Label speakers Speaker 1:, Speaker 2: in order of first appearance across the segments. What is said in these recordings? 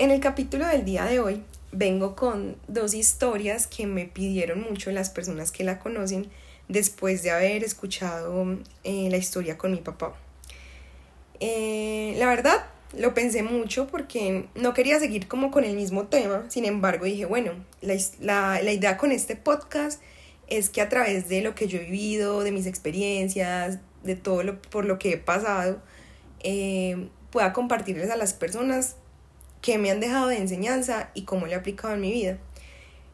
Speaker 1: En el capítulo del día de hoy vengo con dos historias que me pidieron mucho las personas que la conocen después de haber escuchado eh, la historia con mi papá. Eh, la verdad, lo pensé mucho porque no quería seguir como con el mismo tema, sin embargo dije, bueno, la, idea con este podcast es que a través de lo que yo he vivido, de mis experiencias, de todo lo por lo que he pasado, eh, pueda compartirles a las personas que me han dejado de enseñanza y cómo lo he aplicado en mi vida.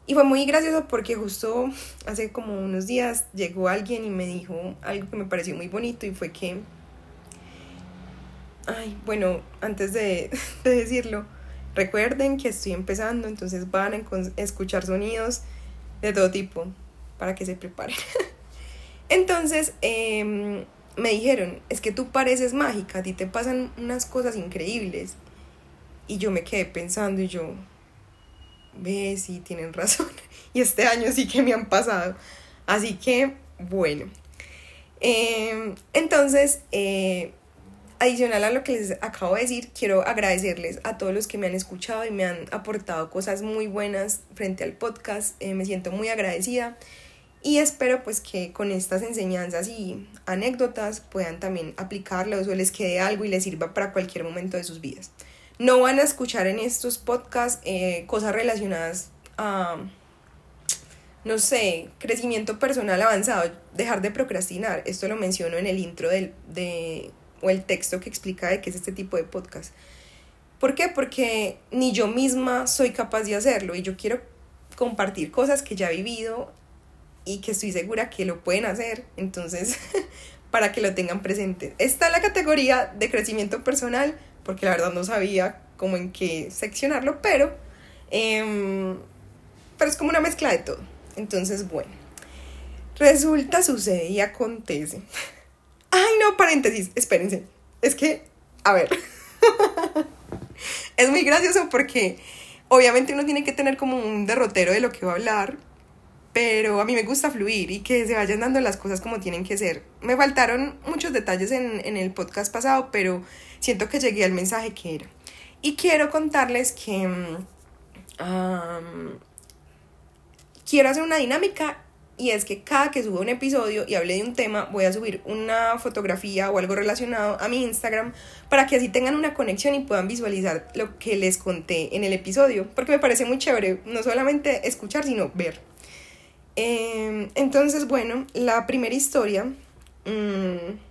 Speaker 1: Y fue muy gracioso porque justo hace como unos días llegó alguien y me dijo algo que me pareció muy bonito y fue que, ay, bueno, antes de, decirlo, recuerden que estoy empezando, entonces van a escuchar sonidos de todo tipo para que se preparen. entonces, em, me dijeron, es que tú pareces mágica, a ti te pasan unas cosas increíbles. Y yo me quedé pensando y yo, ve, sí, tienen razón. Y este año sí que me han pasado. Así que, bueno. Em, entonces, eh, adicional a lo que les acabo de decir, quiero agradecerles a todos los que me han escuchado y me han aportado cosas muy buenas frente al podcast. Eh, me siento muy agradecida y espero pues que con estas enseñanzas y anécdotas puedan también aplicarlos o les quede algo y les sirva para cualquier momento de sus vidas. No van a escuchar en estos podcasts eh, cosas relacionadas a, no sé, crecimiento personal avanzado, dejar de procrastinar. Esto lo menciono en el intro del, de, o el texto que explica de qué es este tipo de podcast. ¿Por qué? Porque ni yo misma soy capaz de hacerlo y yo quiero compartir cosas que ya he vivido y que estoy segura que lo pueden hacer. Entonces, para que lo tengan presente. Está la categoría de crecimiento personal, porque la verdad no sabía cómo en qué seccionarlo, pero, em, pero es como una mezcla de todo. Entonces, bueno, resulta, sucede y acontece. Ay, no, paréntesis, espérense. Es que, a ver, es muy gracioso porque obviamente uno tiene que tener como un derrotero de lo que va a hablar, pero a mí me gusta fluir y que se vayan dando las cosas como tienen que ser. Me faltaron muchos detalles en, en el podcast pasado, pero siento que llegué al mensaje que era. Y quiero contarles que quiero hacer una dinámica y es que cada que suba un episodio y hable de un tema, voy a subir una fotografía o algo relacionado a mi Instagram para que así tengan una conexión y puedan visualizar lo que les conté en el episodio, porque me parece muy chévere no solamente escuchar, sino ver. Em, entonces, bueno, la primera historia mm,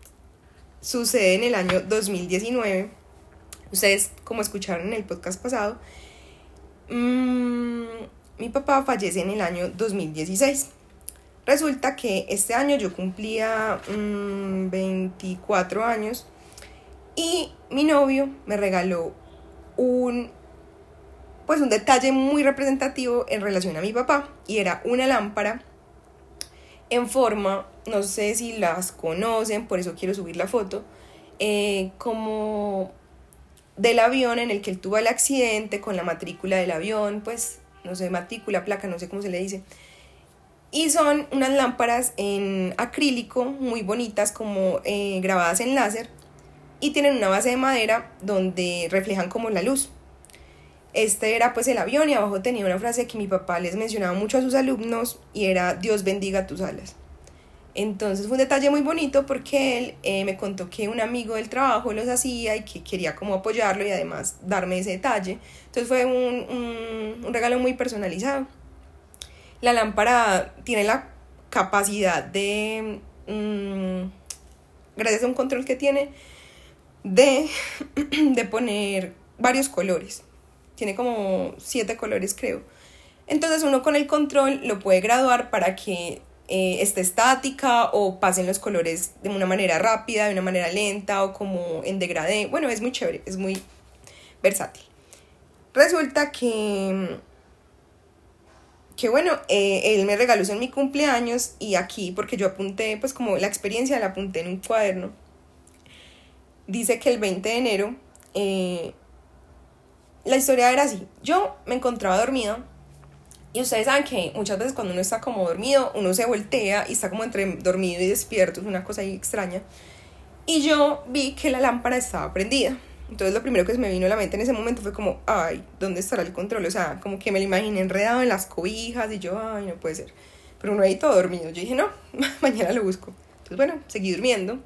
Speaker 1: sucede en el año 2019. Ustedes, como escucharon en el podcast pasado, mm, mi papá fallece en el año 2016. Resulta que este año yo cumplía 24 mm, años y mi novio me regaló un pues un detalle muy representativo en relación a mi papá y era una lámpara en forma, no sé si las conocen, por eso quiero subir la foto, eh, como del avión en el que él tuvo el accidente con la matrícula del avión, pues no sé, matrícula, placa, no sé cómo se le dice. Y son unas lámparas en acrílico muy bonitas, como eh, grabadas en láser, y tienen una base de madera donde reflejan como la luz. Este era pues el avión y abajo tenía una frase que mi papá les mencionaba mucho a sus alumnos y era Dios bendiga tus alas. Entonces fue un detalle muy bonito porque él eh, me contó que un amigo del trabajo los hacía y que quería como apoyarlo y además darme ese detalle. Entonces fue un, un, regalo muy personalizado. La lámpara tiene la capacidad de, mm, gracias a un control que tiene, de, de poner varios colores. Tiene como siete colores creo. Entonces uno con el control lo puede graduar para que eh, esté estática o pasen los colores de una manera rápida, de una manera lenta o como en degradé. Bueno, es muy chévere, es muy versátil. Resulta que, que bueno, eh, él me regaló eso en mi cumpleaños y aquí, porque yo apunté, pues como la experiencia la apunté en un cuaderno, dice que el 20 de enero, eh, la historia era así, yo me encontraba dormida y ustedes saben que muchas veces cuando uno está como dormido, uno se voltea y está como entre dormido y despierto, es una cosa ahí extraña. Y yo vi que la lámpara estaba prendida. Entonces lo primero que se me vino a la mente en ese momento fue como, ay, ¿dónde estará el control? O sea, como que me lo imaginé enredado en las cobijas y yo, ay, no puede ser. Pero uno ahí todo dormido. Yo dije, no, mañana lo busco. Entonces, bueno, seguí durmiendo.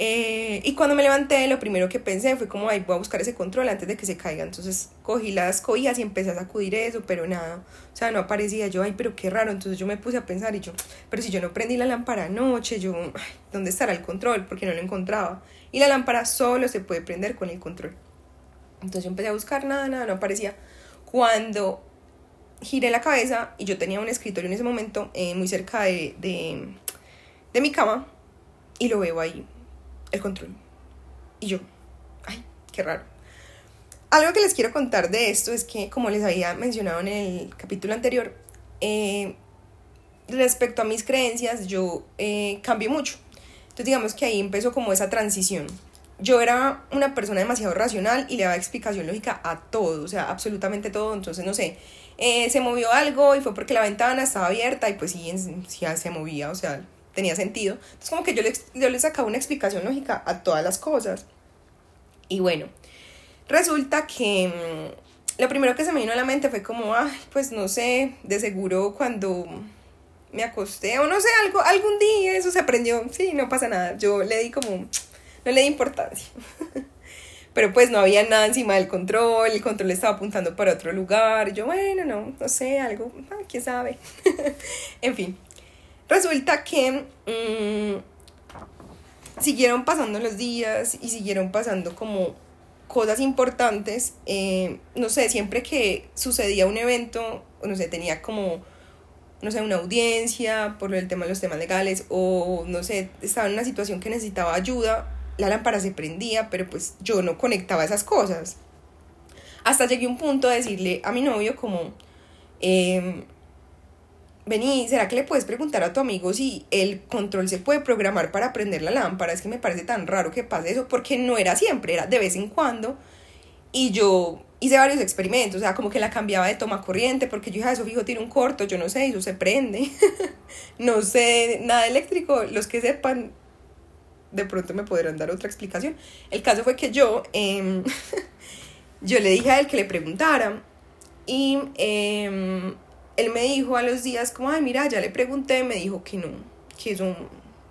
Speaker 1: Eh, y cuando me levanté, lo primero que pensé fue como, ay, voy a buscar ese control antes de que se caiga. Entonces cogí las cobijas y empecé a sacudir eso, pero nada. O sea, no aparecía. Yo, ay, pero qué raro. Entonces yo me puse a pensar y yo, pero si yo no prendí la lámpara anoche, yo, ay, ¿dónde estará el control? Porque no lo encontraba. Y la lámpara solo se puede prender con el control. Entonces yo empecé a buscar, nada, nada, no aparecía. Cuando giré la cabeza y yo tenía un escritorio en ese momento eh, muy cerca de, de, de mi cama y lo veo ahí el control. Y yo, ay, qué raro. Algo que les quiero contar de esto es que, como les había mencionado en el capítulo anterior, eh, respecto a mis creencias, yo eh, cambié mucho. Entonces, digamos que ahí empezó como esa transición. Yo era una persona demasiado racional y le daba explicación lógica a todo, o sea, absolutamente todo. Entonces, no sé, eh, se movió algo y fue porque la ventana estaba abierta y pues sí, sí se movía, o sea, tenía sentido. Entonces como que yo le, yo le sacaba una explicación lógica a todas las cosas. Y bueno, resulta que mm, lo primero que se me vino a la mente fue como, ay, pues no sé, de seguro cuando me acosté o no sé, algo, algún día eso se aprendió, sí, no pasa nada. Yo le di como, no le di importancia. Pero pues no había nada encima del control, el control estaba apuntando para otro lugar. Yo, bueno, no, no sé, algo, ah, quién sabe. en fin, Resulta que mm, siguieron pasando los días y siguieron pasando como cosas importantes. Eh, no sé, siempre que sucedía un evento, no sé, tenía como, no sé, una audiencia por el tema de los temas legales o, no sé, estaba en una situación que necesitaba ayuda, la lámpara se prendía, pero pues yo no conectaba esas cosas. Hasta llegué a un punto de decirle a mi novio como... Eh, vení, ¿será que le puedes preguntar a tu amigo si el control se puede programar para prender la lámpara? Es que me parece tan raro que pase eso, porque no era siempre, era de vez en cuando. Y yo hice varios experimentos, o sea, como que la cambiaba de toma corriente, porque yo dije, ah, eso fijo tiene un corto, yo no sé, eso se prende. no sé nada eléctrico, los que sepan, de pronto me podrán dar otra explicación. El caso fue que yo, em, yo le dije a él que le preguntara, y... Eh, él me dijo a los días como, ay, mira, ya le pregunté, me dijo que no, que eso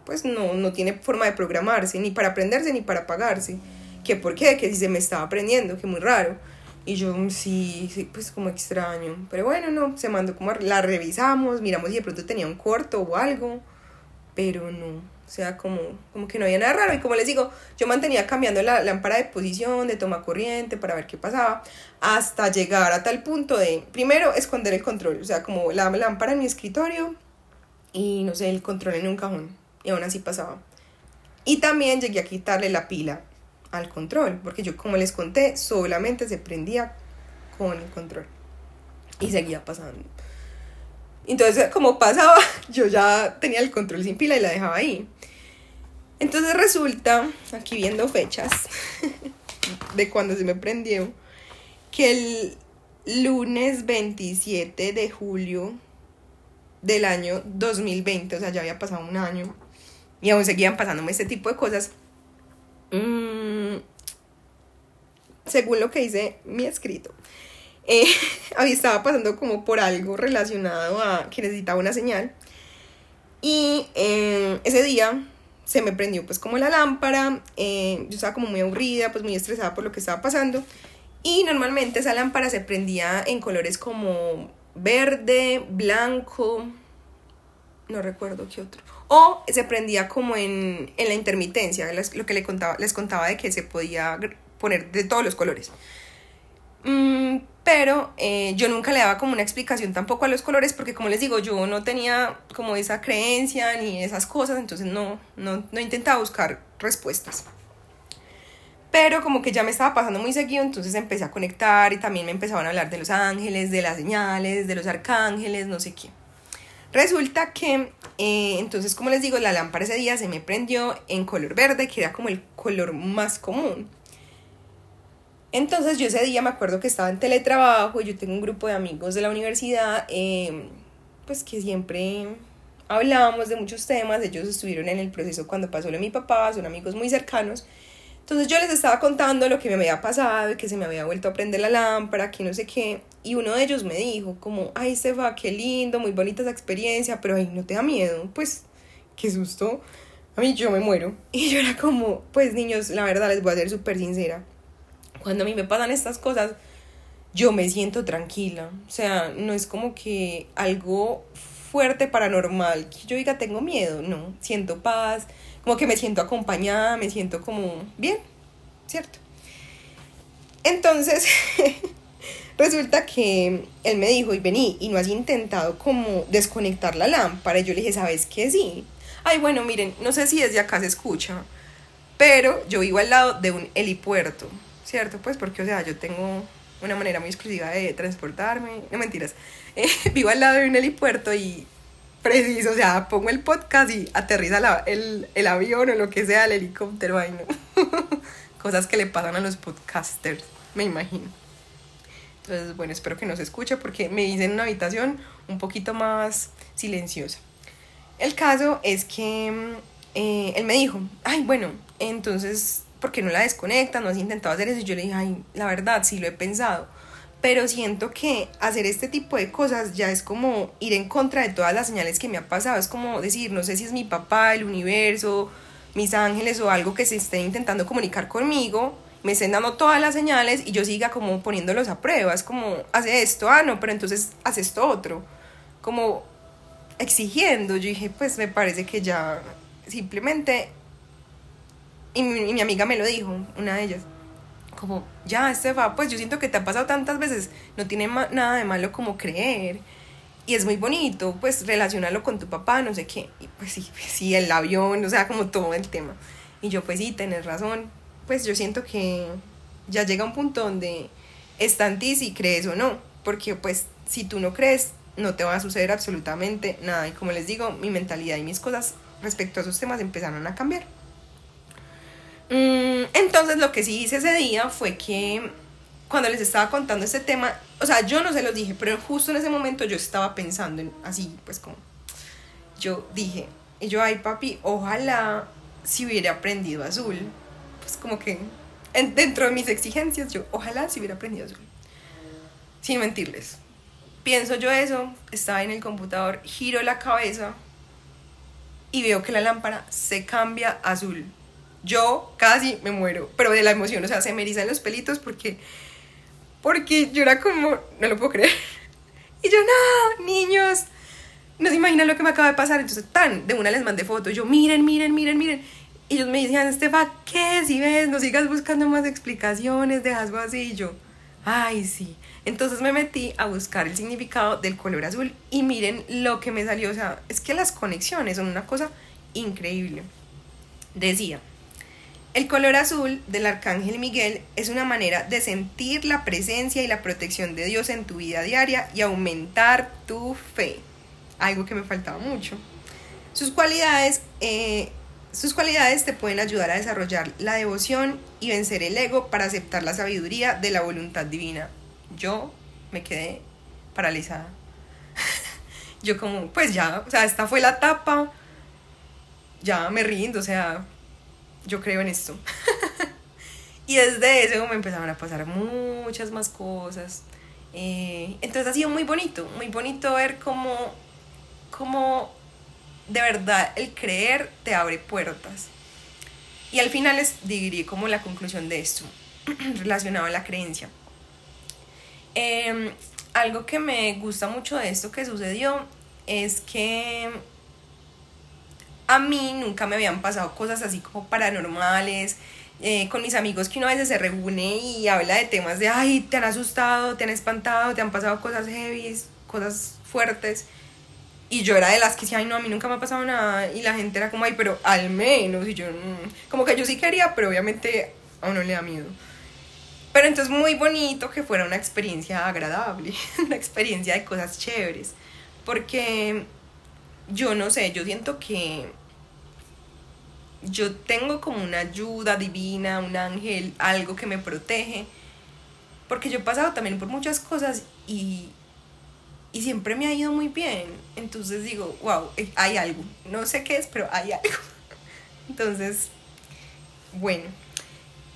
Speaker 1: pues no, no tiene forma de programarse, ni para aprenderse ni para pagarse. Que por qué, que si me estaba aprendiendo, que muy raro. Y yo, sí, sí, pues como extraño. Pero bueno, no, se mandó como, la revisamos, miramos si de pronto tenía un corto o algo, pero no. O sea, como, como que no había nada raro. Y como les digo, yo mantenía cambiando la lámpara de posición, de toma corriente, para ver qué pasaba, hasta llegar a tal punto de, primero, esconder el control. O sea, como la lámpara en mi escritorio y, no sé, el control en un cajón. Y aún así pasaba. Y también llegué a quitarle la pila al control, porque yo, como les conté, solamente se prendía con el control. Y seguía pasando. Entonces, como pasaba, yo ya tenía el control sin pila y la dejaba ahí. Entonces resulta, aquí viendo fechas de cuando se me prendió, que el lunes 27 de julio del año 2020, o sea, ya había pasado un año y aún seguían pasándome este tipo de cosas. Mm, según lo que dice mi escrito, eh, estaba pasando como por algo relacionado a que necesitaba una señal. Y eh, ese día se me prendió pues como la lámpara, eh, yo estaba como muy aburrida, pues muy estresada por lo que estaba pasando. Y normalmente esa lámpara se prendía en colores como verde, blanco, no recuerdo qué otro. O se prendía como en, en la intermitencia, lo que le contaba, les contaba de que se podía poner de todos los colores. Mm, pero eh, yo nunca le daba como una explicación tampoco a los colores porque como les digo, yo no tenía como esa creencia ni esas cosas, entonces no, no, no intentaba buscar respuestas. Pero como que ya me estaba pasando muy seguido, entonces empecé a conectar y también me empezaban a hablar de los ángeles, de las señales, de los arcángeles, no sé qué. Resulta que, eh, entonces como les digo, la lámpara ese día se me prendió en color verde, que era como el color más común. Entonces yo ese día me acuerdo que estaba en teletrabajo y yo tengo un grupo de amigos de la universidad, em, pues que siempre hablábamos de muchos temas, ellos estuvieron en el proceso cuando pasó lo de mi papá, son amigos muy cercanos. Entonces yo les estaba contando lo que me había pasado, que se me había vuelto a prender la lámpara, que no sé qué. Y uno de ellos me dijo como, ay, va qué lindo, muy bonita esa experiencia, pero ay, no te da miedo. Pues, qué susto. A mí yo me muero. Y yo era como, pues niños, la verdad les voy a ser súper sincera. Cuando a mí me pasan estas cosas, yo me siento tranquila. O sea, no es como que algo fuerte paranormal que yo diga tengo miedo, no, siento paz, como que me siento acompañada, me siento como bien, ¿cierto? Entonces, resulta que él me dijo, y vení, y no has intentado como desconectar la lámpara. Y yo le dije, ¿sabes qué? Sí. Ay, bueno, miren, no sé si desde acá se escucha, pero yo vivo al lado de un helipuerto, ¿cierto? Pues porque, o sea, yo tengo una manera muy exclusiva de transportarme, no mentiras, vivo al lado de un helipuerto y preciso, o sea, pongo el podcast y aterriza el, el, avión o lo que sea, el helicóptero, ay no. Cosas que le pasan a los podcasters, me imagino. Entonces, bueno, espero que no se escuche porque me hice en una habitación un poquito más silenciosa. El caso es que eh, él me dijo, ay, bueno, entonces, ¿por qué no la desconectas? ¿No has intentado hacer eso? Y yo le dije, ay, la verdad, sí lo he pensado pero siento que hacer este tipo de cosas ya es como ir en contra de todas las señales que me ha pasado, es como decir, no sé si es mi papá, el universo, mis ángeles o algo que se esté intentando comunicar conmigo, me estén dando todas las señales y yo siga como poniéndolos a prueba, es como, hace esto, ah, no, pero entonces hace esto otro, como exigiendo, yo dije, pues me parece que ya simplemente, y mi, mi amiga me lo dijo, una de ellas, como, ya, Estefa, pues yo siento que te ha pasado tantas veces, no tiene nada de malo como creer. Y es muy bonito, pues relacionarlo con tu papá, no sé qué. Y pues sí, sí, el avión, o sea, como todo el tema. Y yo, pues sí, tenés razón. Pues yo siento que ya llega un punto donde está en ti si crees o no. Porque pues si tú no crees, no te va a suceder absolutamente nada. Y como les digo, mi mentalidad y mis cosas respecto a esos temas empezaron a cambiar. Mm, entonces lo que sí hice ese día fue que cuando les estaba contando este tema, o sea, yo no se los dije, pero justo en ese momento yo estaba pensando en así, pues como, yo dije, y yo, ay papi, ojalá si hubiera aprendido azul, pues como que dentro de mis exigencias, yo, ojalá si hubiera aprendido azul, sin mentirles. Pienso yo eso, estaba en el computador, giro la cabeza y veo que la lámpara se cambia azul yo casi me muero, pero de la emoción, o sea, se me erizan los pelitos porque, porque yo era como, no lo puedo creer. Y yo, no, niños, no se imaginan lo que me acaba de pasar. Entonces, tan, de una les mandé fotos, yo, miren, miren, miren, miren. Y ellos me decían, Estefa, ¿qué? Si ves, no sigas buscando más explicaciones, dejas así. Y yo, ay, sí. Entonces me metí a buscar el significado del color azul y miren lo que me salió. O sea, es que las conexiones son una cosa increíble. Decía, el color azul del arcángel Miguel es una manera de sentir la presencia y la protección de Dios en tu vida diaria y aumentar tu fe. Algo que me faltaba mucho. Sus cualidades, eh, sus cualidades te pueden ayudar a desarrollar la devoción y vencer el ego para aceptar la sabiduría de la voluntad divina. Yo me quedé paralizada. Yo como, pues ya, o sea, esta fue la etapa, ya me rindo, o sea, yo creo en esto. y desde eso me empezaron a pasar muchas más cosas. Eh, entonces ha sido muy bonito, muy bonito ver cómo, cómo de verdad el creer te abre puertas. Y al final les diré como la conclusión de esto, relacionado a la creencia. Em, algo que me gusta mucho de esto que sucedió es que a mí nunca me habían pasado cosas así como paranormales. Eh, con mis amigos que uno a veces se reúne y habla de temas de, ay, te han asustado, te han espantado, te han pasado cosas heavy, cosas fuertes. Y yo era de las que decía, ay, no, a mí nunca me ha pasado nada. Y la gente era como, ay, pero al menos. Y yo, mm". como que yo sí quería, pero obviamente a uno le da miedo. Pero entonces muy bonito que fuera una experiencia agradable, una experiencia de cosas chéveres. Porque yo no sé, yo siento que yo tengo como una ayuda divina, un ángel, algo que me protege, porque yo he pasado también por muchas cosas y, y siempre me ha ido muy bien. Entonces digo, wow, eh, hay algo. No sé qué es, pero hay algo. Entonces, bueno.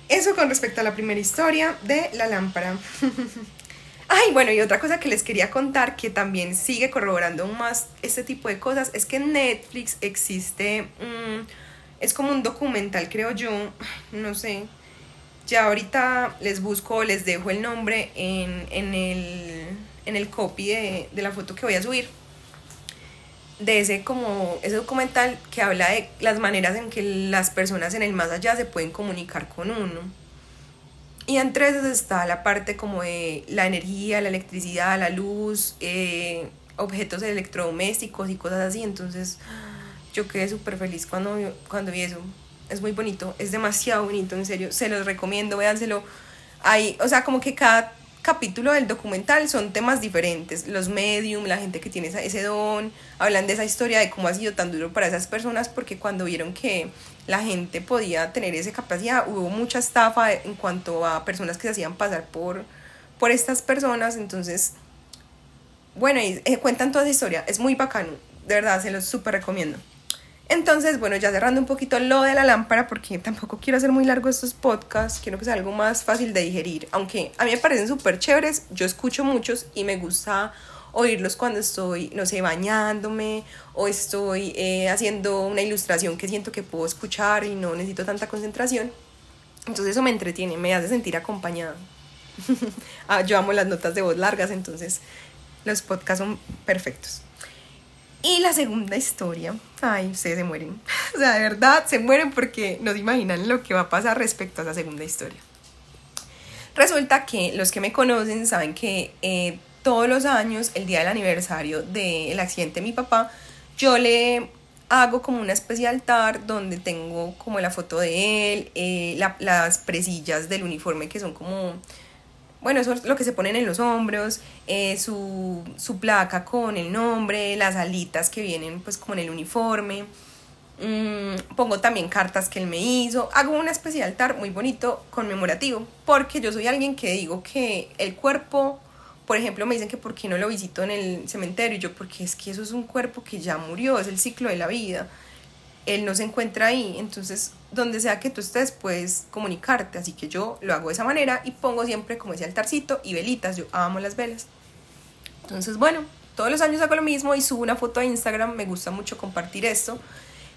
Speaker 1: eso con respecto a la primera historia de la lámpara. Ay, bueno, y otra cosa que les quería contar que también sigue corroborando más este tipo de cosas es que en Netflix existe, es como un documental, creo yo, no sé, ya ahorita les busco, les dejo el nombre en, en, el, en el copy de, de la foto que voy a subir de ese como ese documental que habla de las maneras en que las personas en el más allá se pueden comunicar con uno. Y entre esas está la parte como de la energía, la electricidad, la luz, eh, objetos electrodomésticos y cosas así. Entonces yo quedé súper feliz cuando, cuando vi eso. Es muy bonito, es demasiado bonito, en serio. Se los recomiendo, véanselo. Hay, o sea, como que cada capítulo del documental son temas diferentes. Los medium, la gente que tiene ese don, hablan de esa historia, de cómo ha sido tan duro para esas personas, porque cuando vieron que la gente podía tener esa capacidad, hubo mucha estafa en cuanto a personas que se hacían pasar por, por estas personas. Entonces, bueno, y, eh, cuentan toda esa historia. Es muy bacano. De verdad, se los súper recomiendo. Entonces, bueno, ya cerrando un poquito lo de la lámpara, porque tampoco quiero hacer muy largo estos podcasts, quiero que sea algo más fácil de digerir. Aunque a mí me parecen súper chéveres, yo escucho muchos y me gusta oírlos cuando estoy, no sé, bañándome o estoy eh, haciendo una ilustración que siento que puedo escuchar y no necesito tanta concentración. Entonces eso me entretiene, me hace sentir acompañada. Ah, yo amo las notas de voz largas, entonces los podcasts son perfectos. Y la segunda historia, ay, ustedes se mueren. O sea, de verdad se mueren porque no se imaginan lo que va a pasar respecto a esa segunda historia. Resulta que los que me conocen saben que eh, todos los años, el día del aniversario del accidente de mi papá, yo le hago como una especie de altar donde tengo como la foto de él, eh, las presillas del uniforme que son como bueno, eso es lo que se ponen en los hombros, eh, su, su, placa con el nombre, las alitas que vienen pues como en el uniforme. Mm, pongo también cartas que él me hizo. Hago una especie de altar muy bonito, conmemorativo, porque yo soy alguien que digo que el cuerpo, por ejemplo, me dicen que por qué no lo visito en el cementerio. Y yo, porque es que eso es un cuerpo que ya murió, es el ciclo de la vida. Él no se encuentra ahí, entonces donde sea que tú estés puedes comunicarte, así que yo lo hago de esa manera y pongo siempre como ese altarcito y velitas, yo amo las velas. Entonces, bueno, todos los años hago lo mismo y subo una foto a Instagram, me gusta mucho compartir esto,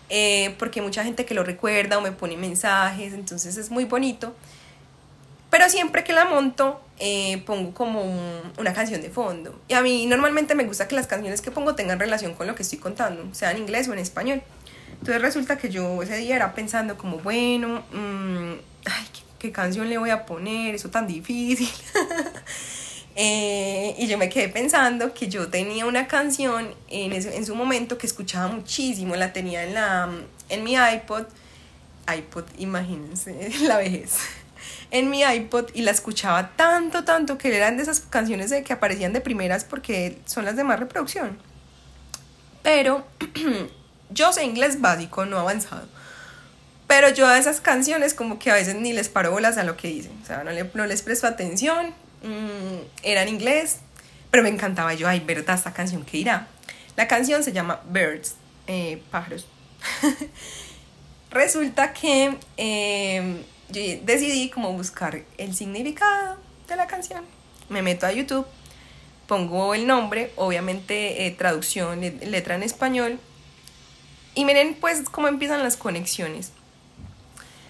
Speaker 1: eh, porque hay mucha gente que lo recuerda o me pone mensajes, entonces es muy bonito. Pero siempre que la monto, eh, pongo como una canción de fondo. Y a mí normalmente me gusta que las canciones que pongo tengan relación con lo que estoy contando, sea en inglés o en español. Entonces resulta que yo ese día era pensando como, bueno, mm, ay, ¿qué, canción le voy a poner? Eso tan difícil. Eh, y yo me quedé pensando que yo tenía una canción en, en su momento que escuchaba muchísimo, la tenía en, la, en mi iPod, iPod, imagínense la vejez, en mi iPod y la escuchaba tanto, tanto que eran de esas canciones de que aparecían de primeras porque son las de más reproducción. Pero Yo sé inglés básico, no avanzado. Pero yo a esas canciones como que a veces ni les paro bolas a lo que dicen. O sea, no, no les presto atención. Mm, era en inglés. Pero me encantaba yo, ay, verdad, esta canción, ¿qué irá? La canción se llama Birds, eh, pájaros. Resulta que eh, yo decidí como buscar el significado de la canción. Me meto a YouTube, pongo el nombre, obviamente eh, traducción, letra en español, y miren pues cómo empiezan las conexiones.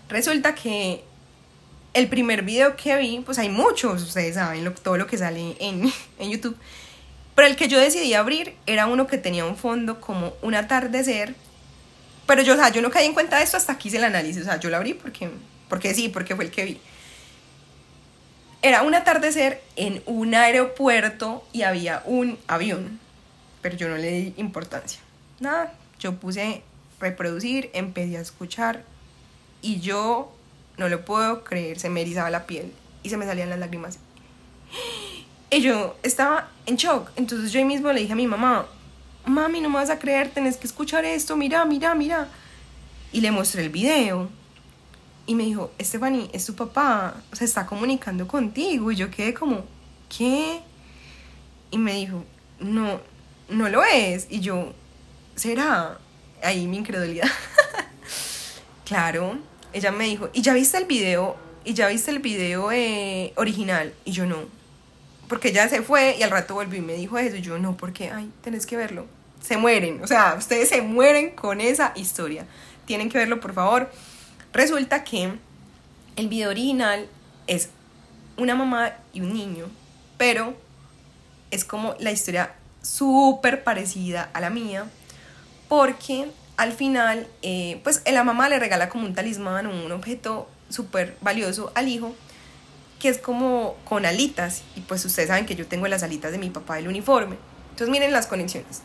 Speaker 1: Resulta que el primer video que vi, pues hay muchos, ustedes saben todo lo que sale en, en YouTube. Pero el que yo decidí abrir era uno que tenía un fondo como un atardecer. Pero yo, o sea, yo no caí en cuenta de esto hasta aquí hice el análisis. O sea, yo lo abrí porque, porque sí, porque fue el que vi. Era un atardecer en un aeropuerto y había un avión. Pero yo no le di importancia. Nada, yo puse reproducir, empecé a escuchar y yo no lo puedo creer, se me erizaba la piel y se me salían las lágrimas. Y yo estaba en shock, entonces yo mismo le dije a mi mamá, mami, no me vas a creer, tenés que escuchar esto, mira, mira, mira. Y le mostré el video. Y me dijo, Stephanie, es tu papá, se está comunicando contigo. Y yo quedé como, ¿qué? Y me dijo, no, no lo es. Y yo, ¿será? Ahí mi incredulidad. claro, ella me dijo, ¿y ya viste el video? ¿y ya viste el video eh, original? Y yo no. Porque ella se fue y al rato volvió y me dijo eso. Y yo no, porque, ay, tenés que verlo. Se mueren. O sea, ustedes se mueren con esa historia. Tienen que verlo, por favor. Resulta que el video original es una mamá y un niño, pero es como la historia súper parecida a la mía, porque al final, eh, pues la mamá le regala como un talismán, un objeto súper valioso al hijo, que es como con alitas, y pues ustedes saben que yo tengo las alitas de mi papá del uniforme. Entonces miren las conexiones.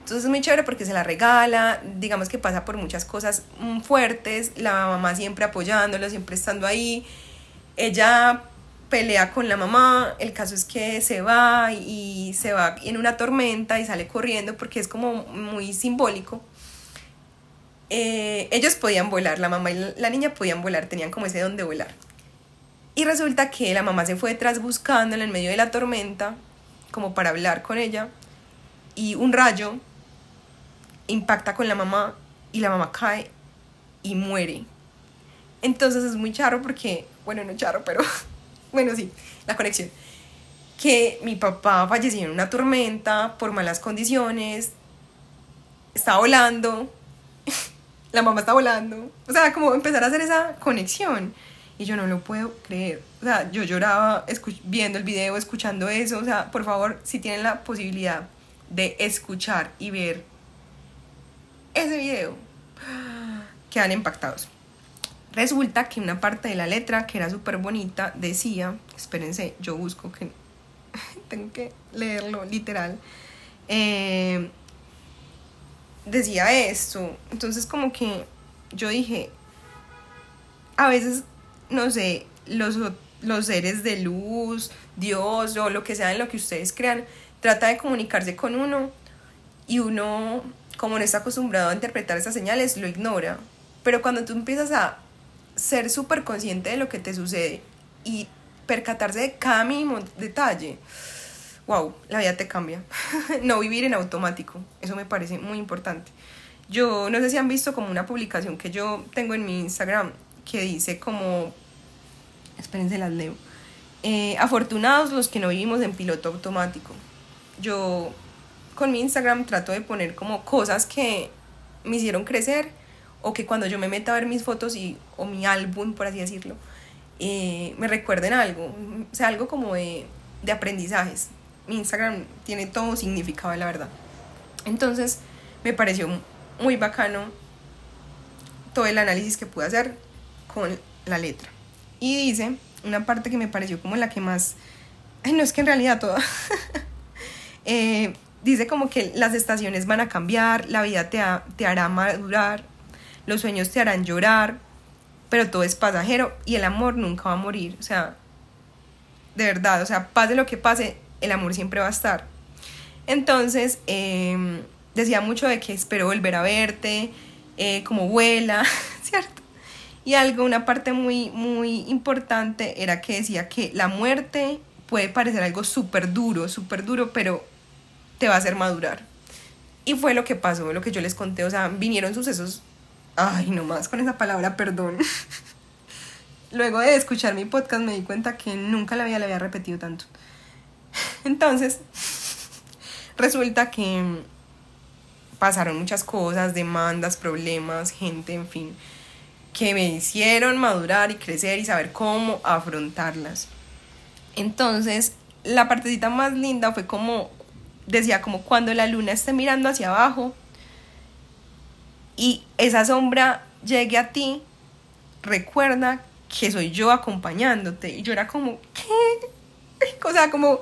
Speaker 1: Entonces es muy chévere porque se la regala, digamos que pasa por muchas cosas mm, fuertes, la mamá siempre apoyándolo, siempre estando ahí. Ella pelea con la mamá, el caso es que se va y se va en una tormenta y sale corriendo porque es como muy simbólico. Eh, ellos podían volar, la mamá y la niña podían volar, tenían como ese don de volar. Y resulta que la mamá se fue detrás buscándola en medio de la tormenta, como para hablar con ella, y un rayo impacta con la mamá y la mamá cae y muere. Entonces es muy charro porque, bueno, no charro, pero bueno, sí, la conexión. Que mi papá falleció en una tormenta por malas condiciones, está volando, la mamá está volando. O sea, como empezar a hacer esa conexión. Y yo no lo puedo creer. O sea, yo lloraba viendo el video, escuchando eso. O sea, por favor, si tienen la posibilidad de escuchar y ver ese video, quedan impactados. Resulta que una parte de la letra, que era súper bonita, decía, espérense, yo busco que tengo que leerlo literal, eh, decía esto. Entonces como que yo dije, a veces, no sé, los, los seres de luz, Dios o lo que sea en lo que ustedes crean, trata de comunicarse con uno y uno como no está acostumbrado a interpretar esas señales, lo ignora. Pero cuando tú empiezas a ser súper consciente de lo que te sucede y percatarse de cada mínimo detalle, wow, la vida te cambia. no vivir en automático, eso me parece muy importante. Yo no sé si han visto como una publicación que yo tengo en mi Instagram que dice como, espérense las leo, eh, afortunados los que no vivimos en piloto automático. Yo con mi Instagram trato de poner como cosas que me hicieron crecer o que cuando yo me meto a ver mis fotos y, o mi álbum, por así decirlo, eh, me recuerden algo, o sea, algo como de, de aprendizajes. Mi Instagram tiene todo significado, la verdad. Entonces, me pareció muy bacano todo el análisis que pude hacer con la letra. Y dice una parte que me pareció como la que más... Ay, no es que en realidad toda... eh, dice como que las estaciones van a cambiar, la vida te, te hará madurar, los sueños te harán llorar, pero todo es pasajero y el amor nunca va a morir. O sea, de verdad, o sea, pase lo que pase, el amor siempre va a estar. Entonces, em, decía mucho de que espero volver a verte, eh, como vuela, ¿cierto? Y algo, una parte muy, muy importante era que decía que la muerte puede parecer algo súper duro, súper duro, pero te va a hacer madurar. Y fue lo que pasó, lo que yo les conté, o sea, vinieron sucesos, ay, no más con esa palabra, perdón. Luego de escuchar mi podcast me di cuenta que nunca la había, la había repetido tanto. Entonces, resulta que pasaron muchas cosas, demandas, problemas, gente, en fin, que me hicieron madurar y crecer y saber cómo afrontarlas. Entonces, la partecita más linda fue como decía como cuando la luna esté mirando hacia abajo y esa sombra llegue a ti, recuerda que soy yo acompañándote. Y yo era como, ¿qué? O sea, como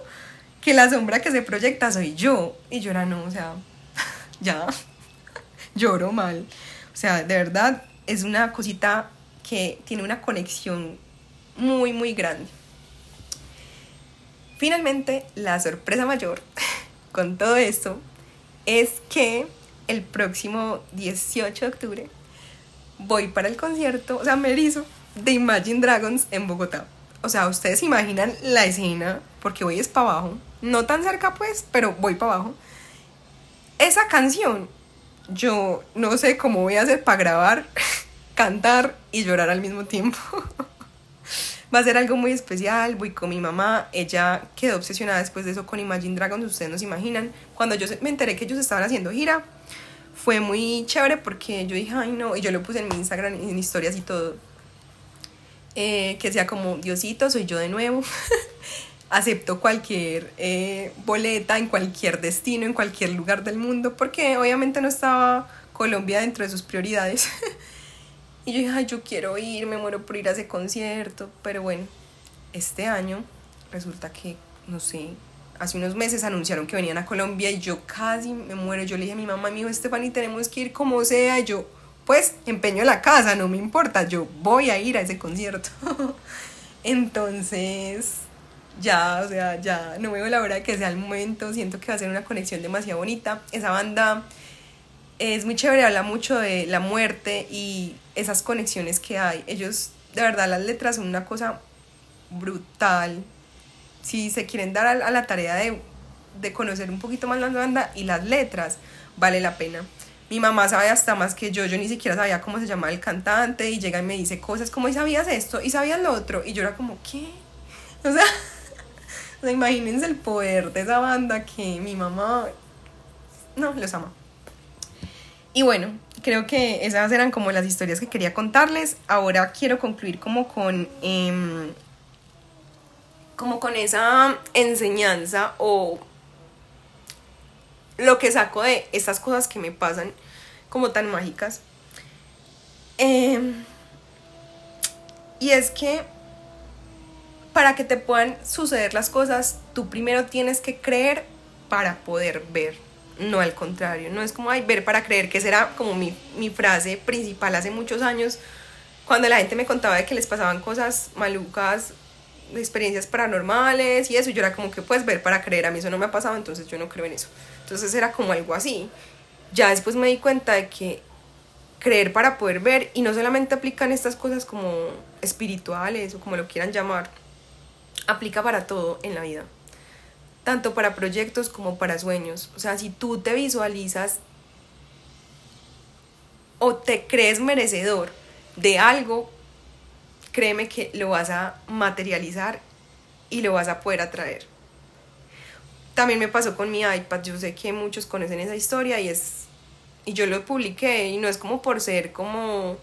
Speaker 1: que la sombra que se proyecta soy yo. Y yo era, no, o sea, ya, lloro mal. O sea, de verdad es una cosita que tiene una conexión muy, muy grande. Finalmente, la sorpresa mayor con todo esto es que el próximo 18 de octubre voy para el concierto, o sea, me erizo, de Imagine Dragons en Bogotá. O sea, ustedes imaginan la escena, porque voy es para abajo, no tan cerca pues, pero voy para abajo. Esa canción, yo no sé cómo voy a hacer para grabar, cantar y llorar al mismo tiempo. Va a ser algo muy especial, voy con mi mamá, ella quedó obsesionada después de eso con Imagine Dragons, ustedes no se imaginan. Cuando yo me enteré que ellos estaban haciendo gira, fue muy chévere porque yo dije, ay no, y yo lo puse en mi Instagram, en historias y todo, eh, que sea como, Diosito, soy yo de nuevo. acepto cualquier eh, boleta en cualquier destino, en cualquier lugar del mundo, porque obviamente no estaba Colombia dentro de sus prioridades. y yo dije, ay, yo quiero ir, me muero por ir a ese concierto, pero bueno, este año resulta que, no sé, hace unos meses anunciaron que venían a Colombia y yo casi me muero. Yo le dije a mi mamá, mi hijo Estefani, tenemos que ir como sea. Y yo, pues, empeño la casa, no me importa, yo voy a ir a ese concierto. Entonces, ya, o sea, ya no veo la hora de que sea el momento, siento que va a ser una conexión demasiado bonita. Esa banda es muy chévere, habla mucho de la muerte y esas conexiones que hay. Ellos, de verdad, las letras son una cosa brutal. Si se quieren dar a, la tarea de, de conocer un poquito más la banda y las letras, vale la pena. Mi mamá sabe hasta más que yo, yo ni siquiera sabía cómo se llamaba el cantante y llega y me dice cosas como, ¿y sabías esto? ¿Y sabías lo otro? Y yo era como, ¿qué? O sea, imagínense el poder de esa banda que mi mamá, no, los ama. Y bueno, creo que esas eran como las historias que quería contarles. Ahora quiero concluir como con, em, como con esa enseñanza o lo que saco de estas cosas que me pasan como tan mágicas. Em, y es que para que te puedan suceder las cosas, tú primero tienes que creer para poder ver, no al contrario. No es como, ay, ver para creer, que será como mi, mi frase principal hace muchos años, cuando la gente me contaba de que les pasaban cosas malucas, experiencias paranormales y eso, yo era como que, pues, ver para creer, a mí eso no me ha pasado, entonces yo no creo en eso. Entonces era como algo así. Ya después me di cuenta de que creer para poder ver y no solamente aplican estas cosas como espirituales o como lo quieran llamar, aplica para todo en la vida, tanto para proyectos como para sueños. O sea, si tú te visualizas o te crees merecedor de algo, créeme que lo vas a materializar y lo vas a poder atraer. También me pasó con mi iPad, yo sé que muchos conocen esa historia y es y yo lo publiqué y no es como por ser como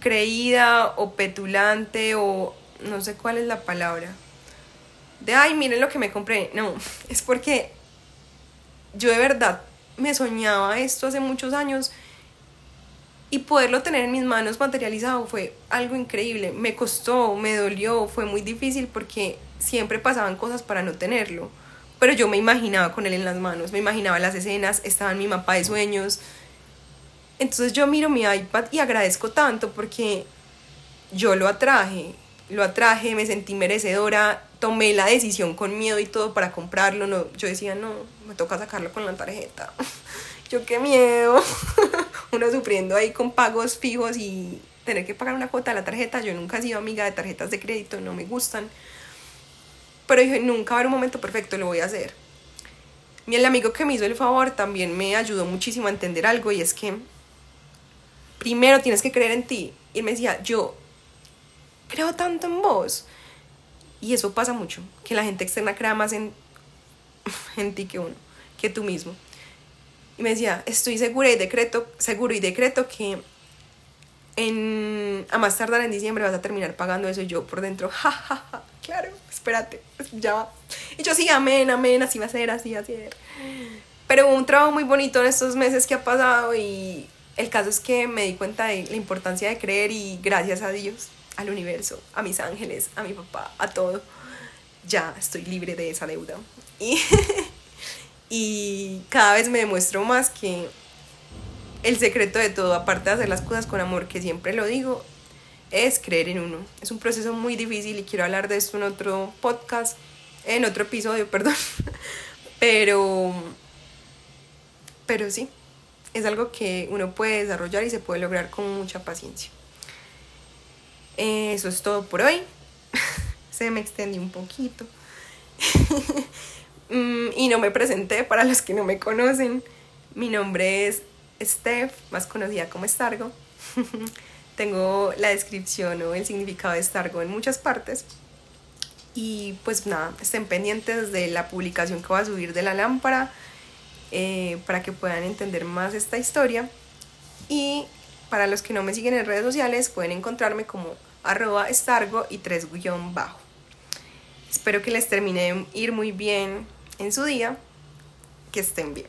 Speaker 1: creída o petulante o no sé cuál es la palabra, de, ay, miren lo que me compré. No, es porque yo de verdad me soñaba esto hace muchos años y poderlo tener en mis manos materializado fue algo increíble. Me costó, me dolió, fue muy difícil porque siempre pasaban cosas para no tenerlo. Pero yo me imaginaba con él en las manos, me imaginaba las escenas, estaba en mi mapa de sueños. Entonces yo miro mi iPad y agradezco tanto porque yo lo atraje, lo atraje, me sentí merecedora, tomé la decisión con miedo y todo para comprarlo. No, yo decía, no, me toca sacarlo con la tarjeta. yo qué miedo. Uno sufriendo ahí con pagos fijos y tener que pagar una cuota de la tarjeta. Yo nunca he sido amiga de tarjetas de crédito, no me gustan. Pero dije, nunca va a haber un momento perfecto, lo voy a hacer. Y el amigo que me hizo el favor también me ayudó muchísimo a entender algo y es que primero tienes que creer en ti. Y él me decía, yo creo tanto en vos. Y eso pasa mucho, que la gente externa crea más en, ti que uno, que tú mismo. Y me decía, estoy segura y decreto, seguro y decreto que en, a más tardar en diciembre vas a terminar pagando eso. Y yo por dentro, jajaja, ja, claro, espérate, ya va. Y yo sí, amén, amén, así va a ser, así va a ser. Pero hubo un trabajo muy bonito en estos meses que ha pasado y el caso es que me di cuenta de la importancia de creer y gracias a Dios al universo, a mis ángeles, a mi papá, a todo, ya estoy libre de esa deuda. Y, y cada vez me demuestro más que el secreto de todo, aparte de hacer las cosas con amor, que siempre lo digo, es creer en uno. Es un proceso muy difícil y quiero hablar de esto en otro podcast, en otro episodio, perdón. Pero, pero sí, es algo que uno puede desarrollar y se puede lograr con mucha paciencia. Eso es todo por hoy. Se me extendió un poquito. Mm, y no me presenté para los que no me conocen. Mi nombre es Steph, más conocida como Stargo. tengo la descripción o el significado de Stargo en muchas partes. Y pues nada, estén pendientes de la publicación que voy a subir de la lámpara eh, para que puedan entender más esta historia. Y para los que no me siguen en redes sociales, pueden encontrarme como arroba stargo y tres guion bajo. Espero que les termine de ir muy bien en su día. Que estén bien.